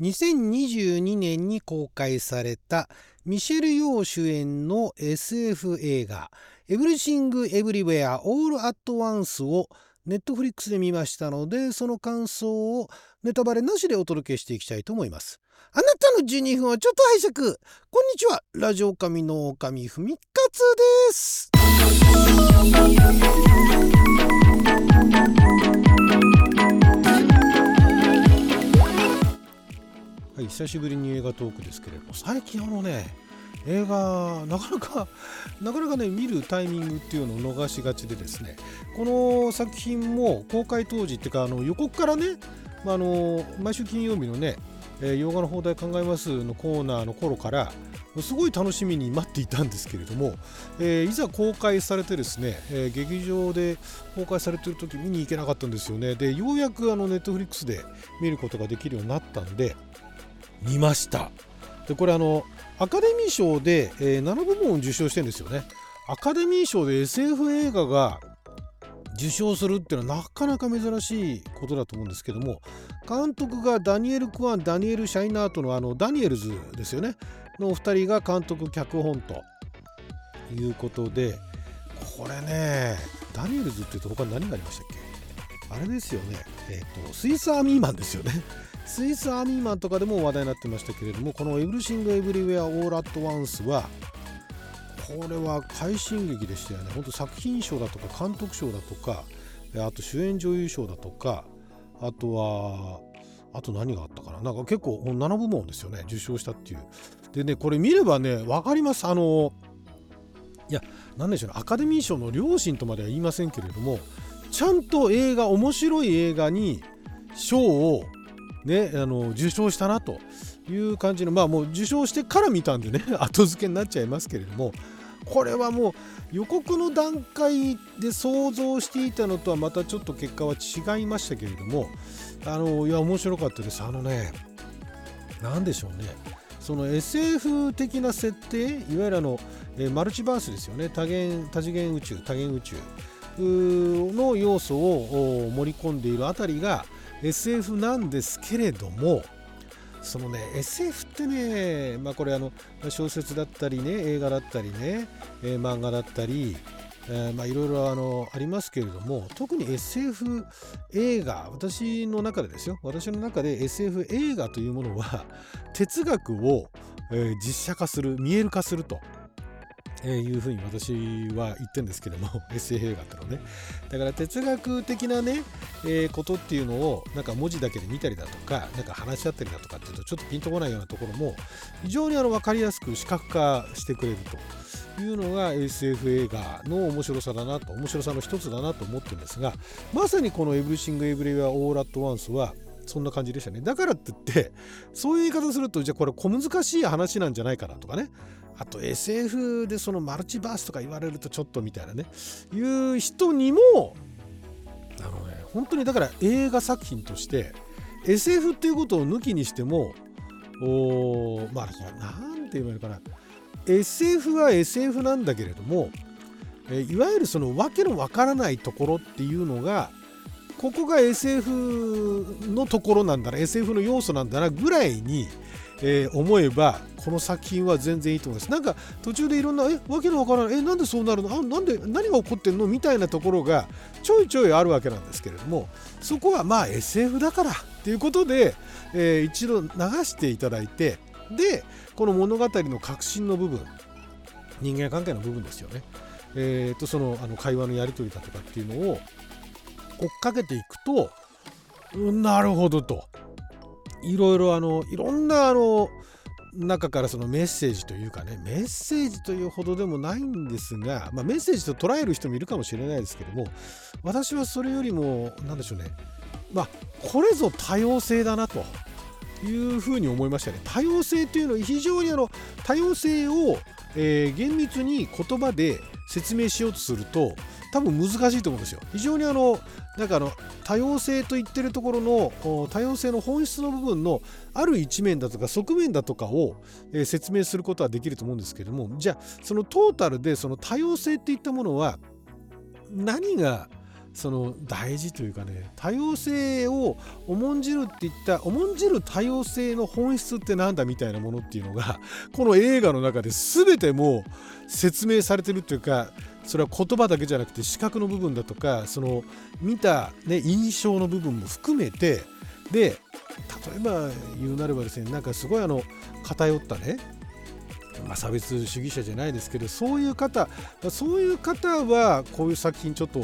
2022年に公開されたミシェル・ヨー主演の SF 映画「エブリシング・エブリウェア・オール・アット・ワンス」を Netflix で見ましたのでその感想をネタバレなしでお届けしていきたいと思います。あなたの12分をちょっと拝借。こんにちは。ラジオ神の神ふみかつです。久しぶりに映画トークですけれども最近あのね映画なかなか なかなかね見るタイミングっていうのを逃しがちでですねこの作品も公開当時っていうかあの予告からね、まあ、の毎週金曜日のねえ、洋画の放題考えますのコーナーの頃からすごい楽しみに待っていたんですけれども、えー、いざ公開されてですね、えー、劇場で公開されてる時見に行けなかったんですよね。でようやくあのネットフリックスで見ることができるようになったんで見ました。でこれあのアカデミー賞で、えー、7部門を受賞してるんですよね。アカデミー賞で SF 映画が受賞するっていうのはなかなか珍しいことだと思うんですけども監督がダニエル・クワンダニエル・シャイナートのあのダニエルズですよね。の2人が監督脚本ということでこれねダニエルズっていうと他に何がありましたっけ？あれですよね、えーと、スイスアーミーマンですよね。スイスアーミーマンとかでも話題になってましたけれどもこの「エブリシング・エブリウェア・オール・アット・ワンス」はこれは快進撃でしたよね。本当作品賞だとか監督賞だとかあと主演女優賞だとかあとはあと何があったかな。なんか結構7部門ですよね。受賞したっていう。でねこれ見ればね分かります。あのいや何でしょうね。アカデミー賞の両親とまでは言いませんけれどもちゃんと映画面白い映画に賞をねあの受賞したなという感じのまあもう受賞してから見たんでね 後付けになっちゃいますけれどもこれはもう予告の段階で想像していたのとはまたちょっと結果は違いましたけれどもあのいや面白かったです。あのね何でしょうね。その SF 的な設定いわゆるあのえマルチバースですよね。多元多次元宇宙多元宇宙の要素を盛り込んでいるあたりが SF なんですけれどもそのね SF ってねまあこれあの小説だったりね映画だったりね、え、漫画だったり、え、まいろいろあのありますけれども特に SF 映画私の中でですよ。私の中で SF 映画というものは哲学を、え、実写化する見える化すると。えいうふうに私は言ってるんですけども SF 映画ってのね。だから哲学的なね、えー、ことっていうのをなんか文字だけで見たりだとかなんか話し合ったりだとかっていうとちょっとピンとこないようなところも非常にあの分かりやすく視覚化してくれるというのが SF 映画の面白さだなと面白さの一つだなと思ってるんですがまさにこの「エブリシング・エブリウェア・オール・アット・ワンス」はそんな感じでしたね。だからって言ってそういう言い方するとじゃあこれ小難しい話なんじゃないかなとかね。あと SF でそのマルチバースとか言われるとちょっとみたいなね。いう人にもあのね本当にだから映画作品として SF っていうことを抜きにしてもおまあ何て言えばいいのかな。SF は SF なんだけれどもいわゆるその訳のわからないところっていうのがここが SF のところなんだな SF の要素なんだなぐらいにえー、思えばこの作品は全然いいと思います。なんか途中でいろんなえわけのわからないえなんでそうなるの？あなんで何が起こってんの？みたいなところがちょいちょいあるわけなんですけれどもそこはまあ SF だからっていうことで、えー、一度流していただいてでこの物語の核心の部分人間関係の部分ですよね、えー、とそのあの会話のやり取りだとかっていうのを追っかけていくとなるほどと。いろいろあのいろんなあの中からそのメッセージというかねメッセージというほどでもないんですが、まあ、メッセージと捉える人もいるかもしれないですけども私はそれよりも何でしょうね。まあこれぞ多様性だなというふうに思いましたね。多様性というのは非常にあの多様性を、えー、厳密に言葉で説明しようとすると多分難しいと思うんですよ。非常にあのなんかあの多様性と言ってるところの多様性の本質の部分のある一面だとか側面だとかを、え説明することはできると思うんですけどもじゃあそのトータルでその多様性っていったものは何がその大事というかね多様性を重んじるって言った重んじる多様性の本質ってなんだみたいなものっていうのがこの映画の中で全てもう説明されてるっていうかそれは言葉だけじゃなくて視覚の部分だとかその見た、ね、印象の部分も含めてで例えば言うなればですねなんかすごいあの偏ったねまあ、差別主義者じゃないですけどそういう方そういう方はこういう作品ちょっと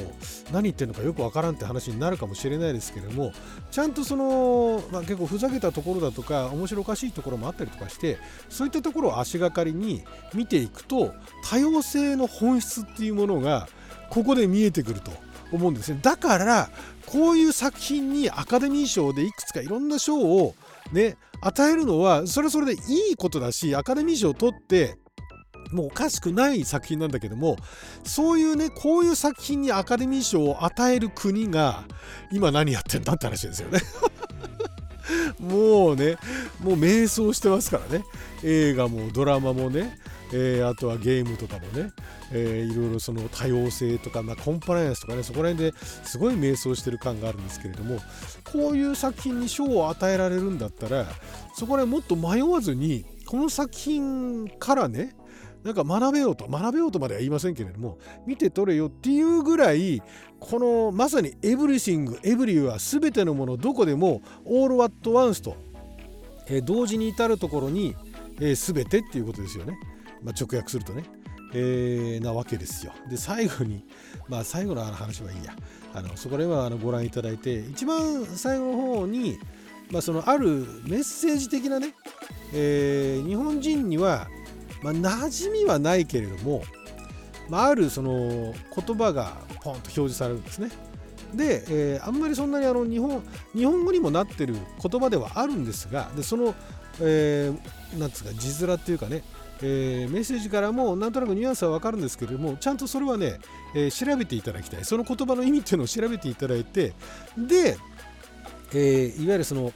何言ってるのかよくわからんって話になるかもしれないですけれどもちゃんとその、まあ、結構ふざけたところだとか面白おかしいところもあったりとかしてそういったところを足がかりに見ていくと多様性の本質っていうものがここで見えてくると思うんですね。だからこういう作品にアカデミー賞でいくつかいろんな賞をね与えるのはそれはそれでいいことだしアカデミー賞を取ってもうおかしくない作品なんだけどもそういうねこういう作品にアカデミー賞を与える国が今何やってんだって話ですよね。もうねもう迷走してますからね。映画もドラマもねえー、あとはゲームとかもね、えー、いろいろその多様性とか、まあ、コンプライアンスとかねそこら辺ですごい迷走してる感があるんですけれどもこういう作品に賞を与えられるんだったらそこでもっと迷わずにこの作品からねなんか学べようと学べようとまでは言いませんけれども見て取れよっていうぐらいこのまさにエブリシングエブリューは全てのものどこでもオールワットワンスと、えー、同時に至るところに、えー、全てっていうことですよね。まあ、直訳するとね、えー、なわけですよ。で最後にまあ最後の話はいいやあのそこではあのご覧いただいて一番最後の方に、まあ、そのあるメッセージ的なね、えー、日本人には、まあ、馴染みはないけれども、まあ、あるその言葉がポンと表示されるんですね。で、えー、あんまりそんなにあの日本日本語にもなってる言葉ではあるんですがでその、えー、なんつうか字面っていうかねえー、メッセージからもなんとなくニュアンスは分かるんですけれどもちゃんとそれはね、えー、調べていただきたいその言葉の意味っていうのを調べていただいてで、えー、いわゆるその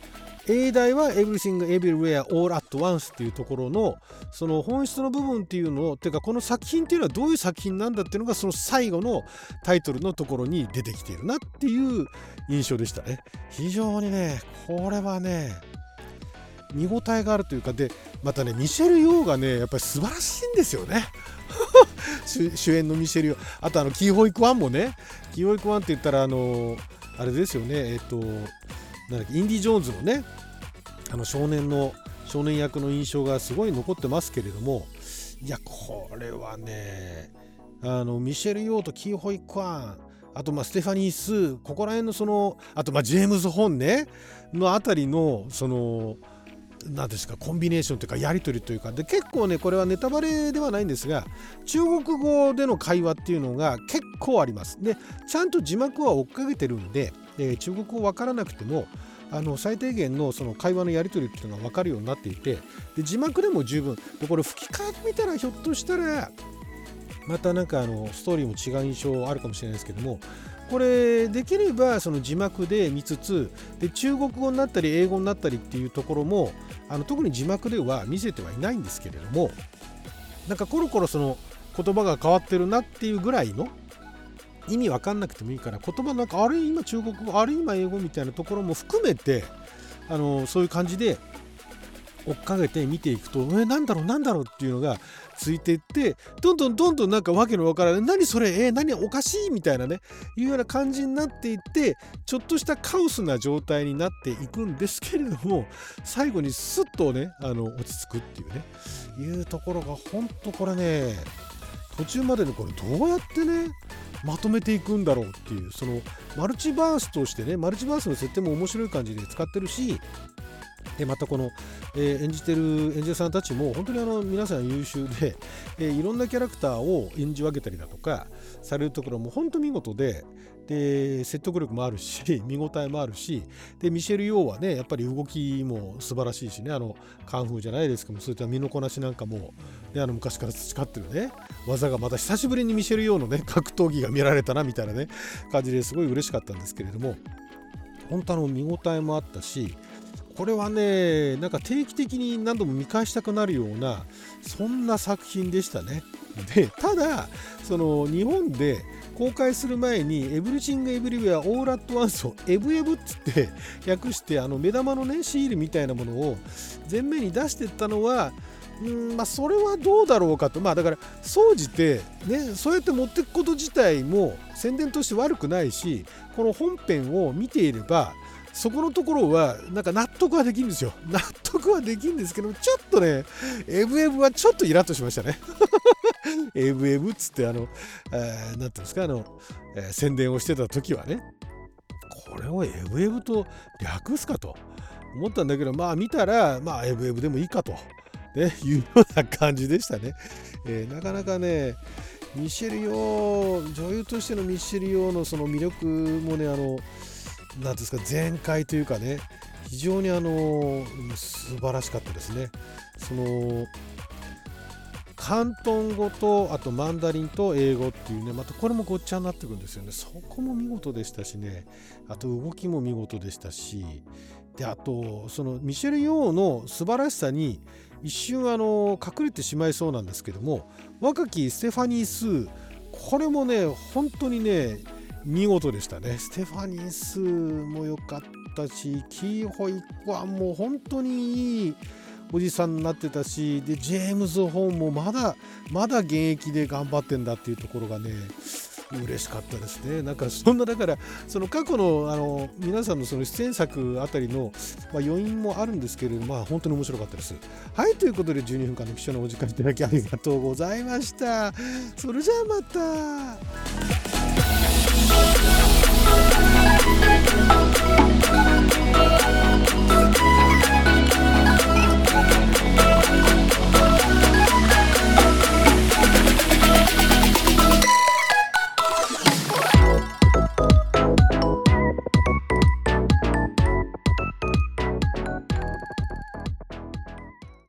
英題は Everything Everywhere All at Once っていうところのその本質の部分っていうのをていうかこの作品っていうのはどういう作品なんだっていうのがその最後のタイトルのところに出てきているなっていう印象でしたね。非常にねこれはね見応えがあるというかでまたねミシェル・ヨーがねやっぱり素晴らしいんですよね。主演のミシェル・ヨー。あとあのキーホイクワンもねキーホイクワンって言ったらあのあれですよねえっとなんだっけインディ・ジョーンズのねあの少年の少年役の印象がすごい残ってますけれどもいやこれはねあのミシェル・ヨーとキーホイクワンあとまあステファニー・スーここら辺のそのあとまあジェームズ・ホンねのあたりのその何ですかコンビネーションというかやり取りというかで結構ねこれはネタバレではないんですが中国語での会話っていうのが結構あります。でちゃんと字幕は追っかけてるんで、えー、中国語わからなくてもあの最低限のその会話のやり取りっていうのが分かるようになっていてで字幕でも十分。でこれ吹き替え見たらひょっとしたらまたなんかあのストーリーも違う印象あるかもしれないですけどもこれできればその字幕で見つつで中国語になったり英語になったりっていうところもあの特に字幕では見せてはいないんですけれどもなんかコロコロその言葉が変わってるなっていうぐらいの意味わかんなくてもいいから言葉なんかあれ今中国語あれ今英語みたいなところも含めてあのそういう感じで追っかけて見ていくとえなんだろうなんだろうっていうのがついていってどんどんどんどんなんかわけのわからない何それえ、何おかしいみたいなねいうような感じになっていってちょっとしたカオスな状態になっていくんですけれども最後にスッとねあの落ち着くっていうねいうところがほんとこれね途中までのこれどうやってねまとめていくんだろうっていうそのマルチバースとしてねマルチバースの設定も面白い感じで使ってるしでまたこの、えー、演じてる演者さんたちも本当にあの皆さん優秀で、えー、いろんなキャラクターを演じ分けたりだとかされるところも本当見事でで説得力もあるし 見応えもあるしでミシェル・ヨーはねやっぱり動きも素晴らしいしねあのカンフーじゃないですけどもそういった身のこなしなんかも、ね、あの昔から培ってるね技がまた久しぶりにミシェル・ヨーのね格闘技が見られたなみたいなね感じですごい嬉しかったんですけれども本当あの見応えもあったしこれはねなんか定期的に何度も見返したくなるようなそんな作品でしたね。でただその日本で公開する前に「エブリシング・エブリウェア・オール・アット・ワンス」を「エブエブ」っつって訳してあの目玉のねシールみたいなものを前面に出してったのはうんまあそれはどうだろうかとまあだから総じてねそうやって持っていくこと自体も宣伝として悪くないしこの本編を見ていればそこのところはなんか納得はできるんですよ。納得はできるんですけどちょっとねエブエブはちょっとイラッとしましたね。エブエブっつってあの、えー、ていうんですかあの、えー、宣伝をしてた時はね。これをエブエブと略すかと思ったんだけどまあ見たらまあエブエブでもいいかと、ね、いうような感じでしたね、えー、なかなかねミシェル・ヨー女優としてのミシェル・ヨーのその魅力もねあの何ですか全開というかね非常にあの素晴らしかったですね。その広東語とあとマンダリンと英語っていうねまたこれもごっちゃになってくるんですよね。そこも見事でしたしね。あと動きも見事でしたし。であとそのミシェル・ヨーの素晴らしさに一瞬あの隠れてしまいそうなんですけども若きステファニー・スーこれもね本当にね見事でしたねステファニ・スも良かったしキーホイはもう本当にいいおじさんになってたしでジェームズ・ホーンもまだまだ現役で頑張ってんだっていうところがね嬉しかったですね。なんかそんなだからその過去のあの皆さんのその出演作あたりの、まあ、余韻もあるんですけれども、まあ、本当に面白かったです。はいということで12分間の貴重なお時間いただきありがとうございました。それじゃあまた。Thank you.